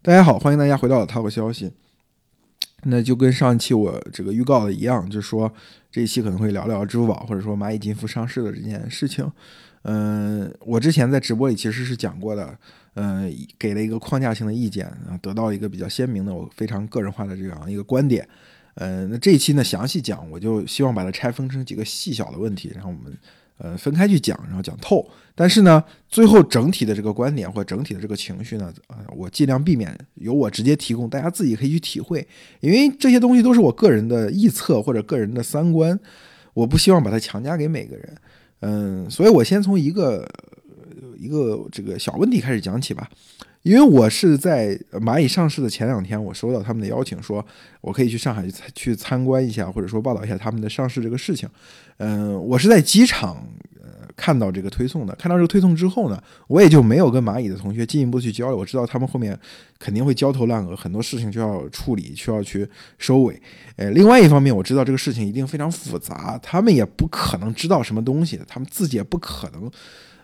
大家好，欢迎大家回到淘宝消息。那就跟上一期我这个预告的一样，就是说这一期可能会聊聊支付宝或者说蚂蚁金服上市的这件事情。嗯，我之前在直播里其实是讲过的，嗯，给了一个框架性的意见啊，得到一个比较鲜明的我非常个人化的这样一个观点。嗯，那这一期呢详细讲，我就希望把它拆分成几个细小的问题，然后我们。呃，分开去讲，然后讲透。但是呢，最后整体的这个观点或整体的这个情绪呢，呃，我尽量避免由我直接提供，大家自己可以去体会。因为这些东西都是我个人的臆测或者个人的三观，我不希望把它强加给每个人。嗯，所以我先从一个一个这个小问题开始讲起吧。因为我是在蚂蚁上市的前两天，我收到他们的邀请，说我可以去上海去去参观一下，或者说报道一下他们的上市这个事情。嗯，我是在机场呃看到这个推送的，看到这个推送之后呢，我也就没有跟蚂蚁的同学进一步去交流。我知道他们后面肯定会焦头烂额，很多事情就要处理，需要去收尾。呃，另外一方面，我知道这个事情一定非常复杂，他们也不可能知道什么东西，他们自己也不可能。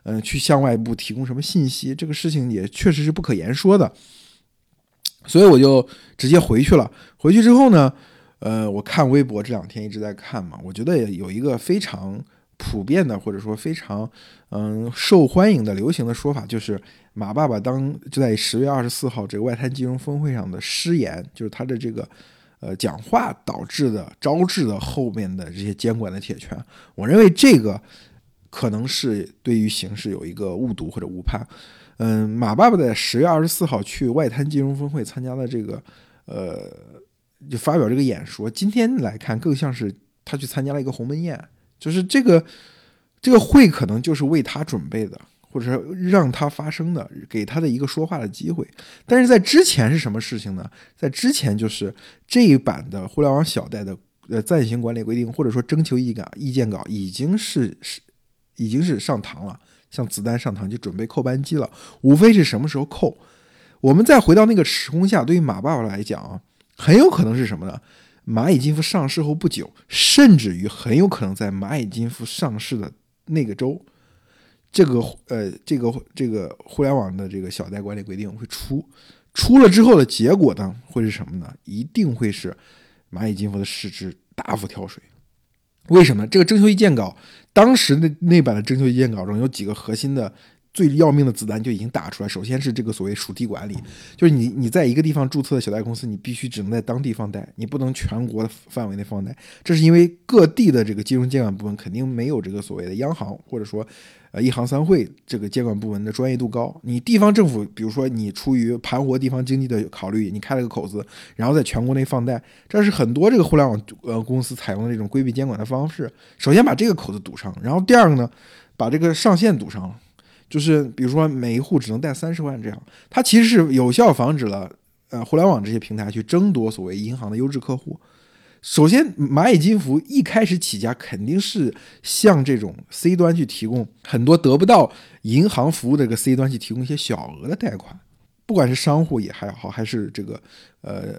嗯，去向外部提供什么信息，这个事情也确实是不可言说的，所以我就直接回去了。回去之后呢，呃，我看微博这两天一直在看嘛，我觉得也有一个非常普遍的或者说非常嗯受欢迎的流行的说法，就是马爸爸当就在十月二十四号这个外滩金融峰会上的失言，就是他的这个呃讲话导致的招致的后面的这些监管的铁拳。我认为这个。可能是对于形势有一个误读或者误判。嗯，马爸爸在十月二十四号去外滩金融峰会参加了这个，呃，就发表这个演说。今天来看，更像是他去参加了一个鸿门宴，就是这个这个会可能就是为他准备的，或者说让他发声的，给他的一个说话的机会。但是在之前是什么事情呢？在之前就是这一版的互联网小贷的呃暂行管理规定，或者说征求意意见稿已经是是。已经是上膛了，像子弹上膛就准备扣扳机了，无非是什么时候扣。我们再回到那个时空下，对于马爸爸来讲啊，很有可能是什么呢？蚂蚁金服上市后不久，甚至于很有可能在蚂蚁金服上市的那个周，这个呃这个这个互联网的这个小贷管理规定会出，出了之后的结果呢会是什么呢？一定会是蚂蚁金服的市值大幅跳水。为什么？这个征求意见稿，当时那那版的征求意见稿中有几个核心的、最要命的子弹就已经打出来。首先是这个所谓属地管理，就是你你在一个地方注册的小贷公司，你必须只能在当地放贷，你不能全国的范围内放贷。这是因为各地的这个金融监管部门肯定没有这个所谓的央行或者说。呃，一行三会这个监管部门的专业度高，你地方政府，比如说你出于盘活地方经济的考虑，你开了个口子，然后在全国内放贷，这是很多这个互联网呃公司采用的这种规避监管的方式。首先把这个口子堵上，然后第二个呢，把这个上限堵上了，就是比如说每一户只能贷三十万这样，它其实是有效防止了呃互联网这些平台去争夺所谓银行的优质客户。首先，蚂蚁金服一开始起家肯定是向这种 C 端去提供很多得不到银行服务的这个 C 端去提供一些小额的贷款，不管是商户也还好，还是这个呃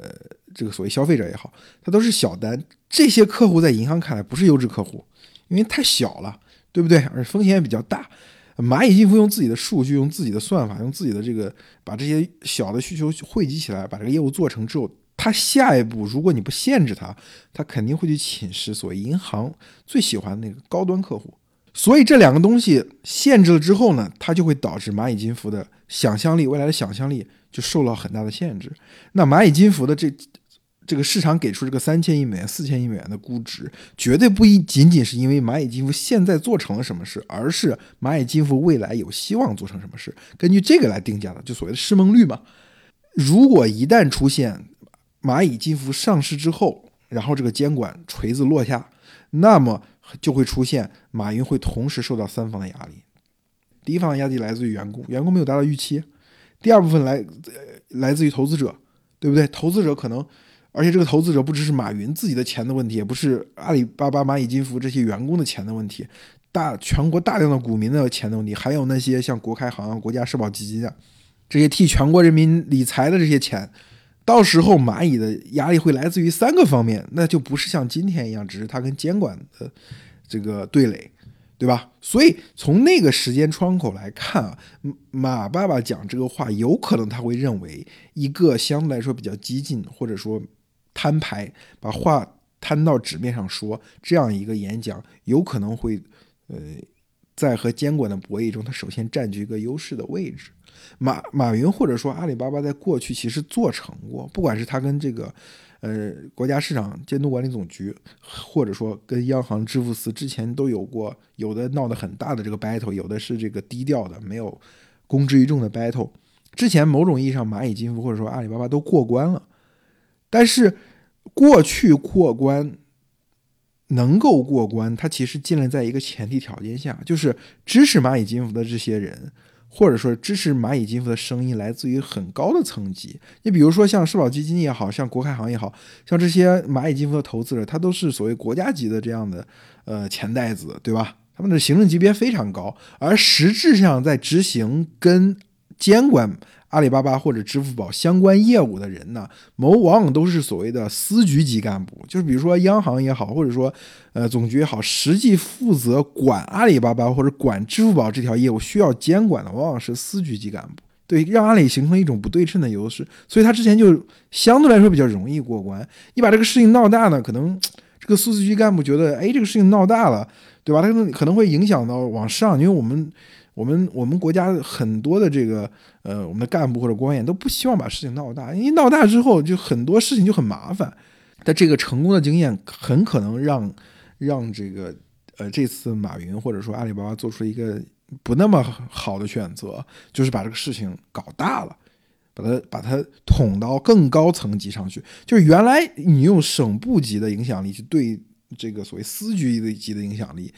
这个所谓消费者也好，它都是小单。这些客户在银行看来不是优质客户，因为太小了，对不对？而且风险也比较大。蚂蚁金服用自己的数据，用自己的算法，用自己的这个把这些小的需求汇集起来，把这个业务做成之后。他下一步，如果你不限制他，他肯定会去侵蚀所谓银行最喜欢那个高端客户。所以这两个东西限制了之后呢，它就会导致蚂蚁金服的想象力，未来的想象力就受到很大的限制。那蚂蚁金服的这这个市场给出这个三千亿美元、四千亿美元的估值，绝对不一仅仅是因为蚂蚁金服现在做成了什么事，而是蚂蚁金服未来有希望做成什么事，根据这个来定价的，就所谓的市梦率嘛。如果一旦出现，蚂蚁金服上市之后，然后这个监管锤子落下，那么就会出现马云会同时受到三方的压力。第一方的压力来自于员工，员工没有达到预期；第二部分来来自于投资者，对不对？投资者可能，而且这个投资者不只是马云自己的钱的问题，也不是阿里巴巴、蚂蚁金服这些员工的钱的问题，大全国大量的股民的钱的问题，还有那些像国开行、国家社保基金啊这些替全国人民理财的这些钱。到时候蚂蚁的压力会来自于三个方面，那就不是像今天一样，只是它跟监管的这个对垒，对吧？所以从那个时间窗口来看啊，马爸爸讲这个话，有可能他会认为一个相对来说比较激进，或者说摊牌，把话摊到纸面上说，这样一个演讲，有可能会呃，在和监管的博弈中，他首先占据一个优势的位置。马马云或者说阿里巴巴在过去其实做成过，不管是他跟这个。呃，国家市场监督管理总局，或者说跟央行支付司之前都有过，有的闹得很大的这个 battle，有的是这个低调的，没有公之于众的 battle。之前某种意义上，蚂蚁金服或者说阿里巴巴都过关了，但是过去过关能够过关，它其实建立在一个前提条件下，就是支持蚂蚁金服的这些人。或者说支持蚂蚁金服的声音来自于很高的层级，你比如说像社保基金也好像国开行也好像这些蚂蚁金服的投资者，他都是所谓国家级的这样的呃钱袋子，对吧？他们的行政级别非常高，而实质上在执行跟监管。阿里巴巴或者支付宝相关业务的人呢，某往往都是所谓的司局级干部，就是比如说央行也好，或者说呃总局也好，实际负责管阿里巴巴或者管支付宝这条业务需要监管的，往往是司局级干部，对，让阿里形成一种不对称的优势，所以他之前就相对来说比较容易过关。你把这个事情闹大呢，可能这个司局干部觉得，哎，这个事情闹大了，对吧？他可能可能会影响到往上，因为我们。我们我们国家很多的这个呃，我们的干部或者官员都不希望把事情闹大，因为闹大之后就很多事情就很麻烦。但这个成功的经验很可能让让这个呃这次马云或者说阿里巴巴做出一个不那么好的选择，就是把这个事情搞大了，把它把它捅到更高层级上去。就是原来你用省部级的影响力去对这个所谓司局级的影响力。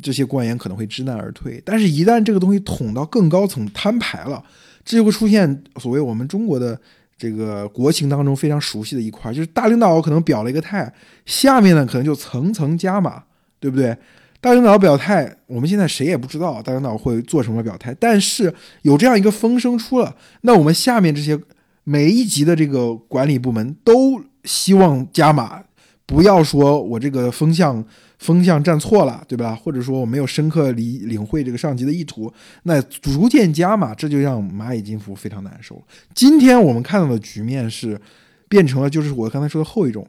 这些官员可能会知难而退，但是，一旦这个东西捅到更高层摊牌了，这就会出现所谓我们中国的这个国情当中非常熟悉的一块，就是大领导可能表了一个态，下面呢可能就层层加码，对不对？大领导表态，我们现在谁也不知道大领导会做什么表态，但是有这样一个风声出了，那我们下面这些每一级的这个管理部门都希望加码，不要说我这个风向。风向站错了，对吧？或者说我没有深刻理领会这个上级的意图，那逐渐加码，这就让蚂蚁金服非常难受。今天我们看到的局面是变成了，就是我刚才说的后一种，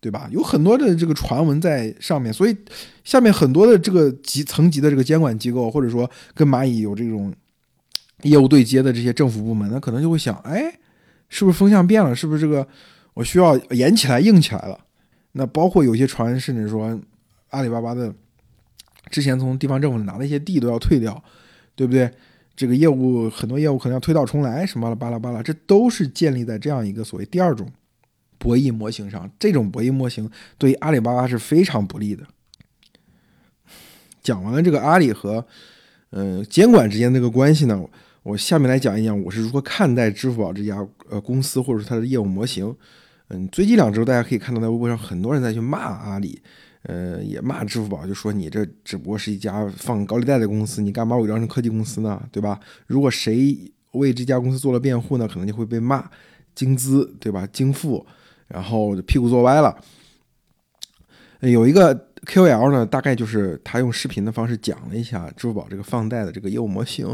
对吧？有很多的这个传闻在上面，所以下面很多的这个级层级的这个监管机构，或者说跟蚂蚁有这种业务对接的这些政府部门，那可能就会想，哎，是不是风向变了？是不是这个我需要严起来、硬起来了？那包括有些传闻，甚至说。阿里巴巴的之前从地方政府拿的一些地都要退掉，对不对？这个业务很多业务可能要推倒重来，什么巴拉巴拉，这都是建立在这样一个所谓第二种博弈模型上。这种博弈模型对阿里巴巴是非常不利的。讲完了这个阿里和嗯监管之间那个关系呢，我下面来讲一讲我是如何看待支付宝这家呃公司或者是它的业务模型。嗯，最近两周大家可以看到在微博上很多人在去骂阿里。呃，也骂支付宝，就说你这只不过是一家放高利贷的公司，你干嘛伪装成科技公司呢？对吧？如果谁为这家公司做了辩护呢，可能就会被骂精资，对吧？精富，然后屁股坐歪了。有一个 KOL 呢，大概就是他用视频的方式讲了一下支付宝这个放贷的这个业务模型，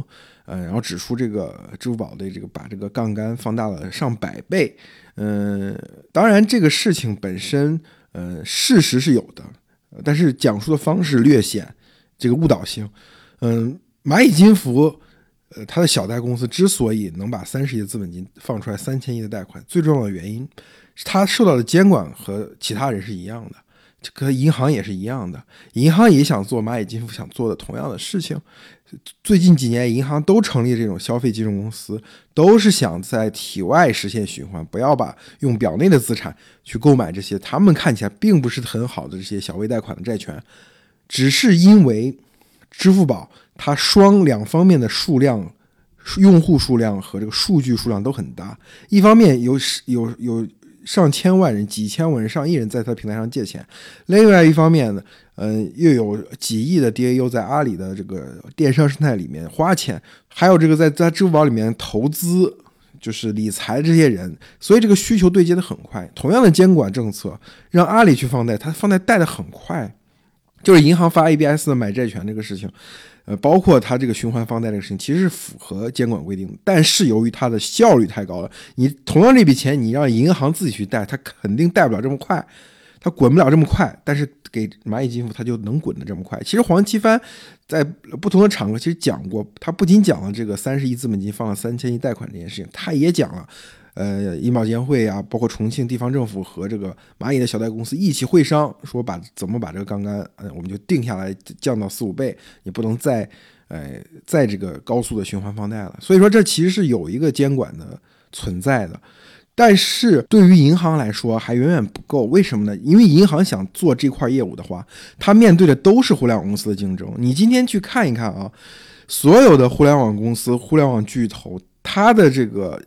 呃，然后指出这个支付宝的这个把这个杠杆放大了上百倍。嗯，当然这个事情本身。呃，事实是有的，但是讲述的方式略显这个误导性。嗯，蚂蚁金服，呃，它的小贷公司之所以能把三十亿的资本金放出来三千亿的贷款，最重要的原因是它受到的监管和其他人是一样的，这个银行也是一样的，银行也想做蚂蚁金服想做的同样的事情。最近几年，银行都成立这种消费金融公司，都是想在体外实现循环，不要把用表内的资产去购买这些他们看起来并不是很好的这些小微贷款的债权，只是因为支付宝它双两方面的数量、用户数量和这个数据数量都很大，一方面有有有上千万人、几千万人、上亿人在他平台上借钱，另外一方面呢。嗯，又有几亿的 DAU 在阿里的这个电商生态里面花钱，还有这个在在支付宝里面投资，就是理财这些人，所以这个需求对接的很快。同样的监管政策让阿里去放贷，它放贷贷的很快，就是银行发 ABS 买债权这个事情，呃，包括它这个循环放贷这个事情，其实是符合监管规定的。但是由于它的效率太高了，你同样这笔钱，你让银行自己去贷，它肯定贷不了这么快，它滚不了这么快。但是给蚂蚁金服，它就能滚得这么快。其实黄奇帆在不同的场合其实讲过，他不仅讲了这个三十亿资本金放了三千亿贷款这件事情，他也讲了。呃，银保监会啊，包括重庆地方政府和这个蚂蚁的小贷公司一起会商，说把怎么把这个杠杆，呃，我们就定下来，降到四五倍，也不能再，呃，再这个高速的循环放贷了。所以说，这其实是有一个监管的存在的，但是对于银行来说还远远不够。为什么呢？因为银行想做这块业务的话，它面对的都是互联网公司的竞争。你今天去看一看啊，所有的互联网公司、互联网巨头，它的这个。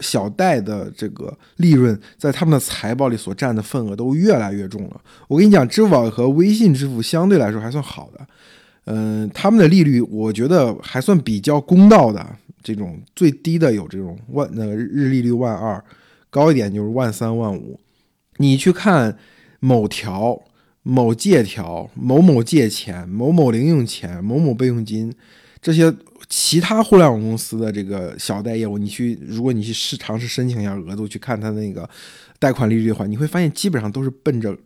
小贷的这个利润在他们的财报里所占的份额都越来越重了。我跟你讲，支付宝和微信支付相对来说还算好的，嗯，他们的利率我觉得还算比较公道的。这种最低的有这种万那个日利率万二，高一点就是万三万五。你去看某条、某借条、某某借钱、某某零用钱、某某备用金这些。其他互联网公司的这个小贷业务，你去，如果你去试尝试申请一下额度，去看它那个贷款利率的话，你会发现基本上都是奔着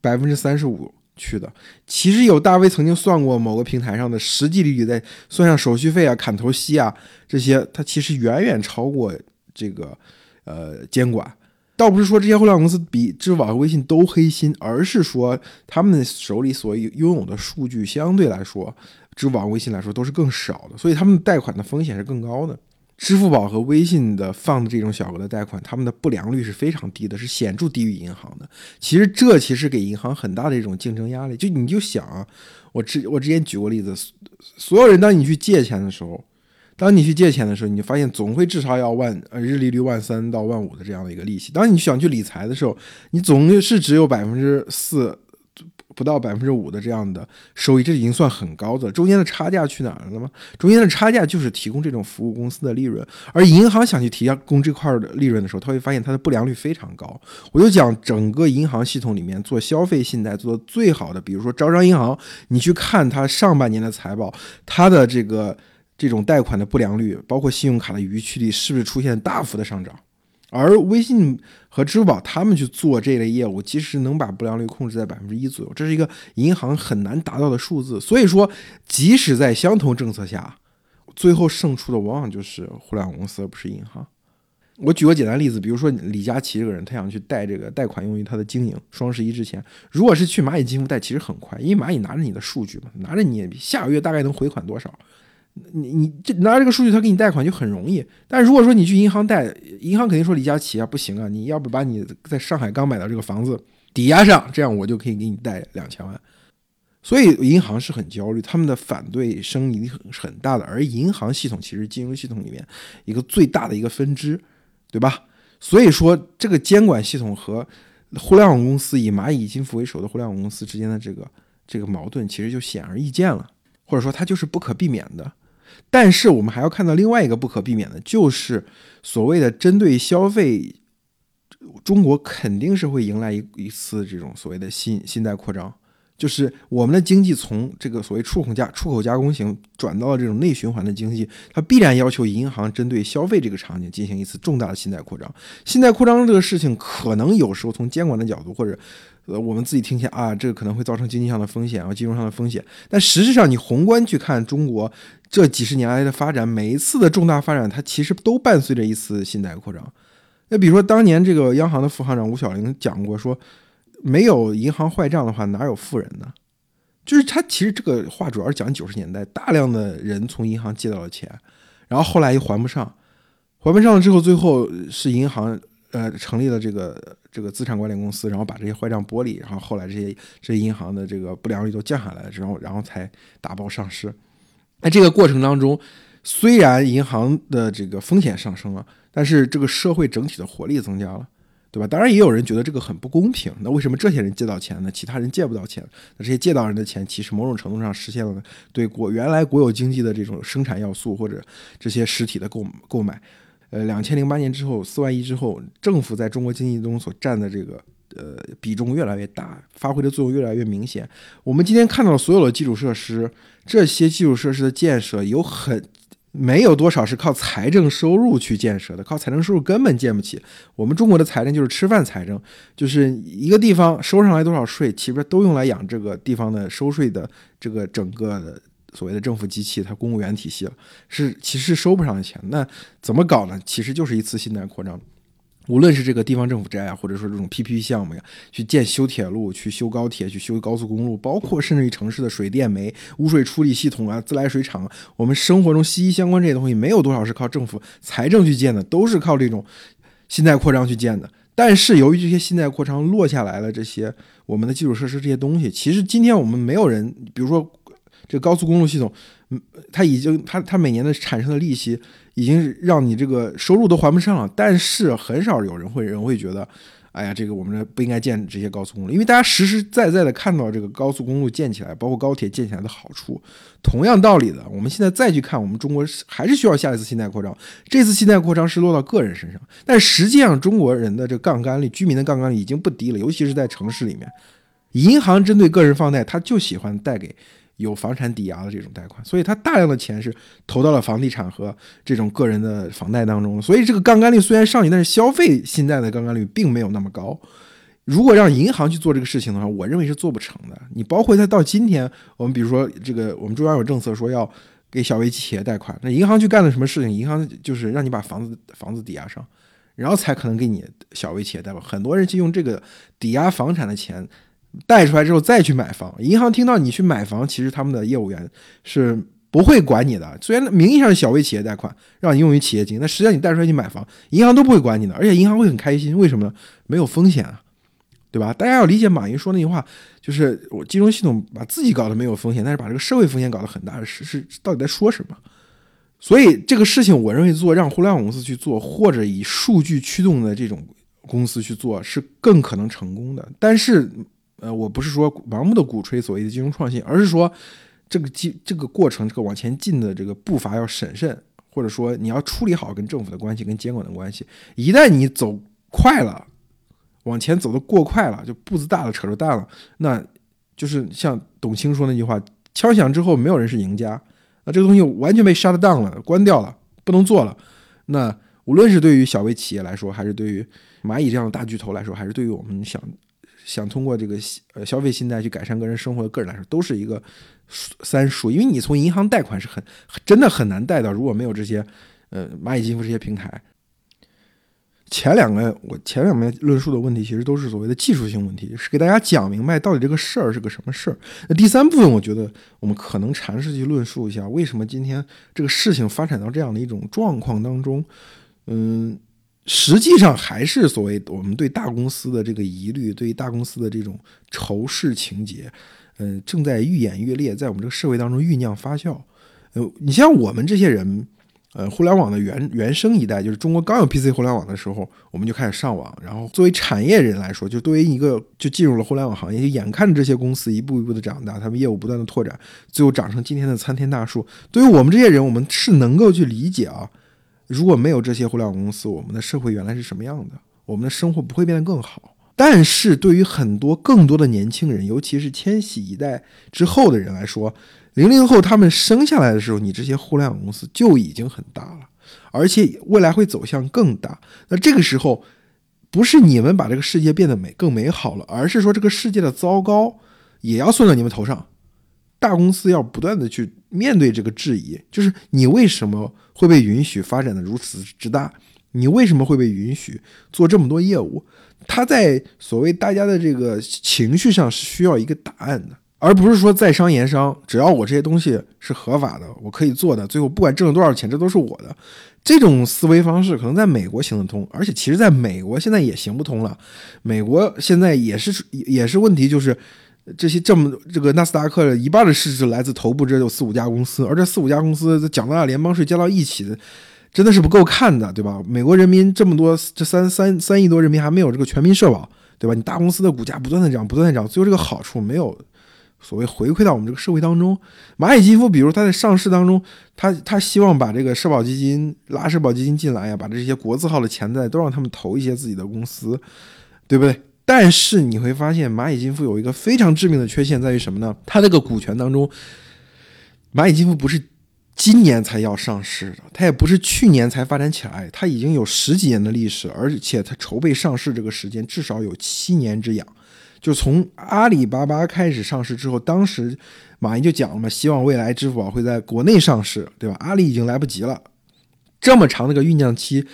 百分之三十五去的。其实有大 V 曾经算过某个平台上的实际利率，在算上手续费啊、砍头息啊这些，它其实远远超过这个呃监管。倒不是说这些互联网公司比支付宝和微信都黑心，而是说他们手里所拥有的数据相对来说。支付宝、微信来说都是更少的，所以他们贷款的风险是更高的。支付宝和微信的放的这种小额的贷款，他们的不良率是非常低的，是显著低于银行的。其实这其实给银行很大的一种竞争压力。就你就想啊，我之我之前举过例子，所有人当你去借钱的时候，当你去借钱的时候，你就发现总会至少要万呃日利率万三到万五的这样的一个利息。当你想去理财的时候，你总是只有百分之四。不到百分之五的这样的收益，这已经算很高的。中间的差价去哪儿了吗？中间的差价就是提供这种服务公司的利润。而银行想去提供这块的利润的时候，他会发现它的不良率非常高。我就讲整个银行系统里面做消费信贷做的最好的，比如说招商银行，你去看它上半年的财报，它的这个这种贷款的不良率，包括信用卡的逾期率，是不是出现大幅的上涨？而微信和支付宝他们去做这类业务，其实能把不良率控制在百分之一左右，这是一个银行很难达到的数字。所以说，即使在相同政策下，最后胜出的往往就是互联网公司，而不是银行。我举个简单例子，比如说李佳琦这个人，他想去贷这个贷款用于他的经营，双十一之前，如果是去蚂蚁金服贷，其实很快，因为蚂蚁拿着你的数据嘛，拿着你下个月大概能回款多少。你你这拿这个数据，他给你贷款就很容易。但如果说你去银行贷，银行肯定说李佳琦啊不行啊，你要不把你在上海刚买的这个房子抵押上，这样我就可以给你贷两千万。所以银行是很焦虑，他们的反对声音很很大的。而银行系统其实金融系统里面一个最大的一个分支，对吧？所以说这个监管系统和互联网公司以蚂蚁金服为首的互联网公司之间的这个这个矛盾，其实就显而易见了，或者说它就是不可避免的。但是我们还要看到另外一个不可避免的，就是所谓的针对消费，中国肯定是会迎来一一次这种所谓的新信贷扩张，就是我们的经济从这个所谓出口加出口加工型转到这种内循环的经济，它必然要求银行针对消费这个场景进行一次重大的信贷扩张。信贷扩张这个事情，可能有时候从监管的角度或者。呃，我们自己听起来啊，这个可能会造成经济上的风险啊，金融上的风险。但实际上，你宏观去看中国这几十年来的发展，每一次的重大发展，它其实都伴随着一次信贷扩张。那比如说，当年这个央行的副行长吴晓玲讲过，说没有银行坏账的话，哪有富人呢？就是他其实这个话主要是讲九十年代，大量的人从银行借到了钱，然后后来又还不上，还不上了之后，最后是银行。呃，成立了这个这个资产管理公司，然后把这些坏账剥离，然后后来这些这些银行的这个不良率都降下来了，然后然后才打包上市。在这个过程当中，虽然银行的这个风险上升了，但是这个社会整体的活力增加了，对吧？当然也有人觉得这个很不公平。那为什么这些人借到钱呢？其他人借不到钱？那这些借到人的钱，其实某种程度上实现了对国原来国有经济的这种生产要素或者这些实体的购购买。呃，两千零八年之后，四万亿之后，政府在中国经济中所占的这个呃比重越来越大，发挥的作用越来越明显。我们今天看到所有的基础设施，这些基础设施的建设有很。没有多少是靠财政收入去建设的，靠财政收入根本建不起。我们中国的财政就是吃饭财政，就是一个地方收上来多少税，其实都用来养这个地方的收税的这个整个的所谓的政府机器，它公务员体系了，是其实收不上钱。那怎么搞呢？其实就是一次信贷扩张。无论是这个地方政府债啊，或者说这种 PPP 项目呀，去建修铁路、去修高铁、去修高速公路，包括甚至于城市的水电煤、污水处理系统啊、自来水厂，我们生活中息息相关这些东西，没有多少是靠政府财政去建的，都是靠这种信贷扩张去建的。但是由于这些信贷扩张落下来了，这些我们的基础设施这些东西，其实今天我们没有人，比如说这高速公路系统，它已经它它每年的产生的利息。已经让你这个收入都还不上了，但是很少有人会人会觉得，哎呀，这个我们不应该建这些高速公路，因为大家实实在在的看到这个高速公路建起来，包括高铁建起来的好处。同样道理的，我们现在再去看，我们中国还是需要下一次信贷扩张。这次信贷扩张是落到个人身上，但实际上中国人的这个杠杆率，居民的杠杆率已经不低了，尤其是在城市里面，银行针对个人放贷，他就喜欢贷给。有房产抵押的这种贷款，所以它大量的钱是投到了房地产和这种个人的房贷当中。所以这个杠杆率虽然上去，但是消费信贷的杠杆率并没有那么高。如果让银行去做这个事情的话，我认为是做不成的。你包括它到今天，我们比如说这个，我们中央有政策说要给小微企业贷款，那银行去干了什么事情？银行就是让你把房子房子抵押上，然后才可能给你小微企业贷款。很多人去用这个抵押房产的钱。贷出来之后再去买房，银行听到你去买房，其实他们的业务员是不会管你的。虽然名义上是小微企业贷款，让你用于企业经营，但实际上你贷出来去买房，银行都不会管你的，而且银行会很开心。为什么呢？没有风险啊，对吧？大家要理解马云说那句话，就是我金融系统把自己搞得没有风险，但是把这个社会风险搞得很大，是是到底在说什么？所以这个事情，我认为做让互联网公司去做，或者以数据驱动的这种公司去做，是更可能成功的。但是。呃，我不是说盲目的鼓吹所谓的金融创新，而是说这个进这个过程，这个往前进的这个步伐要审慎，或者说你要处理好跟政府的关系、跟监管的关系。一旦你走快了，往前走的过快了，就步子大了，扯着蛋了，那就是像董卿说那句话：“枪响之后，没有人是赢家。”那这个东西完全被 shut down 了，关掉了，不能做了。那无论是对于小微企业来说，还是对于蚂蚁这样的大巨头来说，还是对于我们想。想通过这个呃消费信贷去改善个人生活的个人来说，都是一个三数，因为你从银行贷款是很真的很难贷到，如果没有这些呃蚂蚁金服这些平台。前两个我前两面论述的问题，其实都是所谓的技术性问题，是给大家讲明白到底这个事儿是个什么事儿。那第三部分，我觉得我们可能尝试去论述一下，为什么今天这个事情发展到这样的一种状况当中，嗯。实际上还是所谓我们对大公司的这个疑虑，对于大公司的这种仇视情节，嗯，正在愈演愈烈，在我们这个社会当中酝酿发酵。呃，你像我们这些人，呃，互联网的原原生一代，就是中国刚有 PC 互联网的时候，我们就开始上网。然后作为产业人来说，就作为一个就进入了互联网行业，就眼看着这些公司一步一步的长大，他们业务不断的拓展，最后长成今天的参天大树。对于我们这些人，我们是能够去理解啊。如果没有这些互联网公司，我们的社会原来是什么样的？我们的生活不会变得更好。但是对于很多更多的年轻人，尤其是千禧一代之后的人来说，零零后他们生下来的时候，你这些互联网公司就已经很大了，而且未来会走向更大。那这个时候，不是你们把这个世界变得美更美好了，而是说这个世界的糟糕也要算到你们头上。大公司要不断的去面对这个质疑，就是你为什么会被允许发展的如此之大？你为什么会被允许做这么多业务？他在所谓大家的这个情绪上是需要一个答案的，而不是说在商言商，只要我这些东西是合法的，我可以做的，最后不管挣了多少钱，这都是我的。这种思维方式可能在美国行得通，而且其实在美国现在也行不通了。美国现在也是也是问题，就是。这些这么这个纳斯达克一半的市值来自头部，这有四五家公司，而这四五家公司缴纳联邦税加到一起的，真的是不够看的，对吧？美国人民这么多，这三三三亿多人民还没有这个全民社保，对吧？你大公司的股价不断的涨，不断的涨，最后这个好处没有所谓回馈到我们这个社会当中。蚂蚁金服，比如它在上市当中，它它希望把这个社保基金拉社保基金进来呀，把这些国字号的钱袋都让他们投一些自己的公司，对不对？但是你会发现，蚂蚁金服有一个非常致命的缺陷在于什么呢？它这个股权当中，蚂蚁金服不是今年才要上市的，它也不是去年才发展起来，它已经有十几年的历史，而且它筹备上市这个时间至少有七年之痒。就从阿里巴巴开始上市之后，当时马云就讲了嘛，希望未来支付宝会在国内上市，对吧？阿里已经来不及了，这么长的一个酝酿期，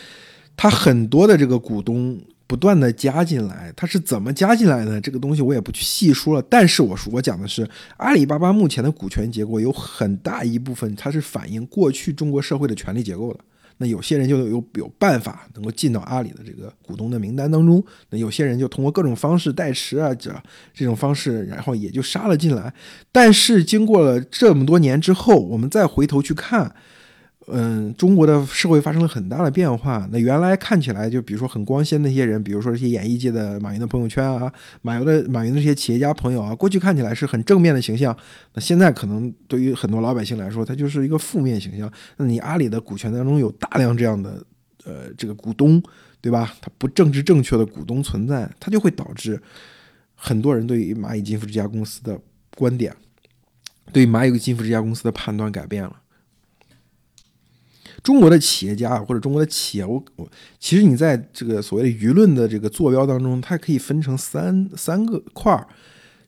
它很多的这个股东不断的加进来，它是怎么加进来的？这个东西我也不去细说了。但是我说我讲的是阿里巴巴目前的股权结构有很大一部分，它是反映过去中国社会的权力结构的。那有些人就有有办法能够进到阿里的这个股东的名单当中，那有些人就通过各种方式代持啊，这这种方式，然后也就杀了进来。但是经过了这么多年之后，我们再回头去看。嗯，中国的社会发生了很大的变化。那原来看起来就比如说很光鲜的那些人，比如说这些演艺界的马云的朋友圈啊，马云的马云的这些企业家朋友啊，过去看起来是很正面的形象。那现在可能对于很多老百姓来说，他就是一个负面形象。那你阿里的股权当中有大量这样的呃这个股东，对吧？他不政治正确的股东存在，他就会导致很多人对于蚂蚁金服这家公司的观点，对蚂蚁金服这家公司的判断改变了。中国的企业家或者中国的企业，我我其实你在这个所谓的舆论的这个坐标当中，它可以分成三三个块儿，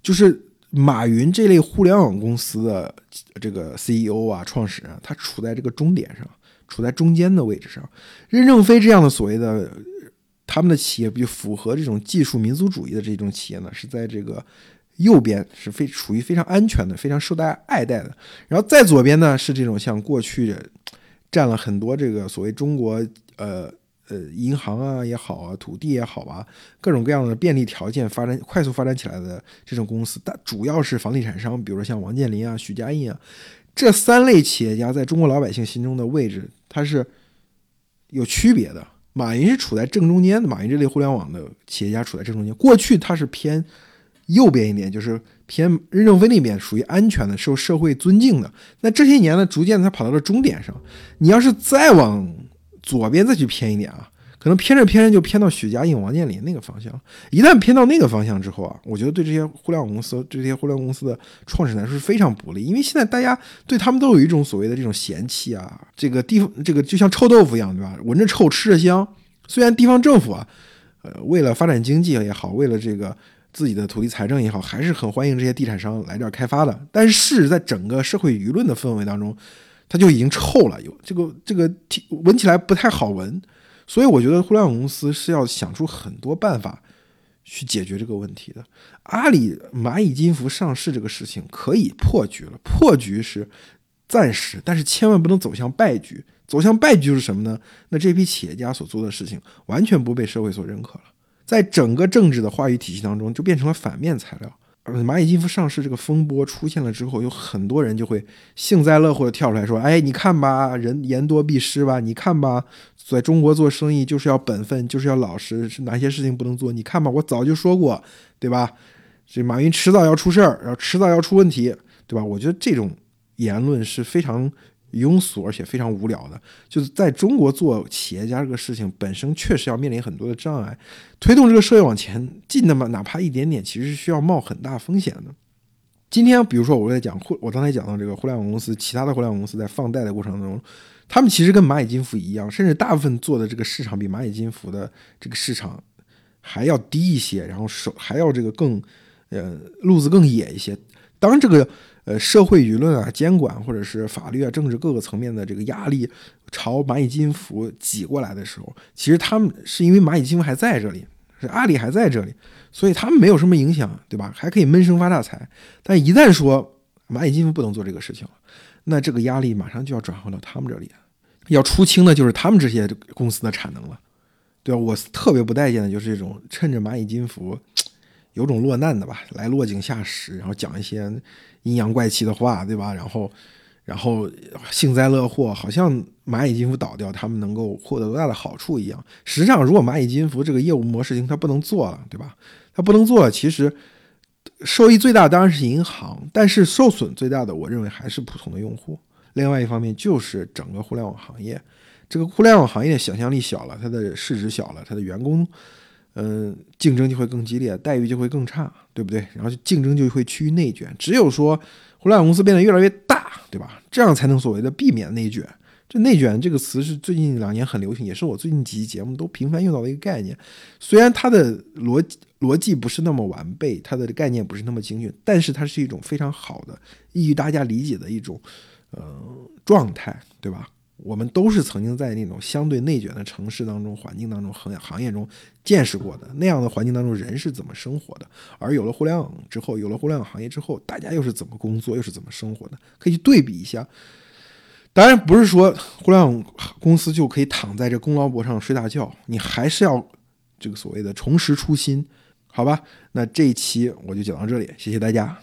就是马云这类互联网公司的这个 CEO 啊、创始人，他处在这个终点上，处在中间的位置上。任正非这样的所谓的他们的企业，比符合这种技术民族主义的这种企业呢，是在这个右边，是非处于非常安全的、非常受大家爱戴的。然后在左边呢，是这种像过去。占了很多这个所谓中国呃呃银行啊也好啊土地也好啊各种各样的便利条件发展快速发展起来的这种公司，但主要是房地产商，比如说像王健林啊、许家印啊这三类企业家，在中国老百姓心中的位置，它是有区别的。马云是处在正中间的，马云这类互联网的企业家处在正中间。过去他是偏右边一点，就是。偏任正非那边属于安全的，受社会尊敬的。那这些年呢，逐渐他跑到了终点上。你要是再往左边再去偏一点啊，可能偏着偏着就偏到许家印、王健林那个方向。一旦偏到那个方向之后啊，我觉得对这些互联网公司、这些互联网公司的创始人来说是非常不利，因为现在大家对他们都有一种所谓的这种嫌弃啊，这个地方这个就像臭豆腐一样，对吧？闻着臭，吃着香。虽然地方政府啊，呃，为了发展经济也好，为了这个。自己的土地财政也好，还是很欢迎这些地产商来这儿开发的。但是在整个社会舆论的氛围当中，它就已经臭了，有这个这个闻起来不太好闻。所以我觉得互联网公司是要想出很多办法去解决这个问题的。阿里蚂蚁金服上市这个事情可以破局了，破局是暂时，但是千万不能走向败局。走向败局是什么呢？那这批企业家所做的事情完全不被社会所认可了。在整个政治的话语体系当中，就变成了反面材料。蚂蚁金服上市这个风波出现了之后，有很多人就会幸灾乐祸的跳出来说：“哎，你看吧，人言多必失吧？你看吧，在中国做生意就是要本分，就是要老实，是哪些事情不能做？你看吧，我早就说过，对吧？这马云迟早要出事儿，然后迟早要出问题，对吧？我觉得这种言论是非常。”庸俗而且非常无聊的，就是在中国做企业家这个事情本身确实要面临很多的障碍，推动这个社会往前进那么哪怕一点点，其实是需要冒很大风险的。今天比如说我在讲互，我刚才讲到这个互联网公司，其他的互联网公司在放贷的过程当中，他们其实跟蚂蚁金服一样，甚至大部分做的这个市场比蚂蚁金服的这个市场还要低一些，然后手还要这个更呃路子更野一些。当然这个。呃，社会舆论啊，监管或者是法律啊，政治各个层面的这个压力朝蚂蚁金服挤过来的时候，其实他们是因为蚂蚁金服还在这里，是阿里还在这里，所以他们没有什么影响，对吧？还可以闷声发大财。但一旦说蚂蚁金服不能做这个事情了，那这个压力马上就要转换到他们这里，要出清的就是他们这些公司的产能了，对吧？我特别不待见的就是这种趁着蚂蚁金服有种落难的吧，来落井下石，然后讲一些。阴阳怪气的话，对吧？然后，然后幸灾乐祸，好像蚂蚁金服倒掉，他们能够获得多大的好处一样。实际上，如果蚂蚁金服这个业务模式型它不能做了，对吧？它不能做了，其实受益最大当然是银行，但是受损最大的，我认为还是普通的用户。另外一方面，就是整个互联网行业，这个互联网行业的想象力小了，它的市值小了，它的员工。嗯，竞争就会更激烈，待遇就会更差，对不对？然后竞争就会趋于内卷。只有说互联网公司变得越来越大，对吧？这样才能所谓的避免内卷。这内卷这个词是最近两年很流行，也是我最近几期节目都频繁用到的一个概念。虽然它的逻辑逻辑不是那么完备，它的概念不是那么精确，但是它是一种非常好的、易于大家理解的一种呃状态，对吧？我们都是曾经在那种相对内卷的城市当中、环境当中、行行业中见识过的那样的环境当中，人是怎么生活的？而有了互联网之后，有了互联网行业之后，大家又是怎么工作，又是怎么生活的？可以去对比一下。当然不是说互联网公司就可以躺在这功劳簿上睡大觉，你还是要这个所谓的重拾初心，好吧？那这一期我就讲到这里，谢谢大家。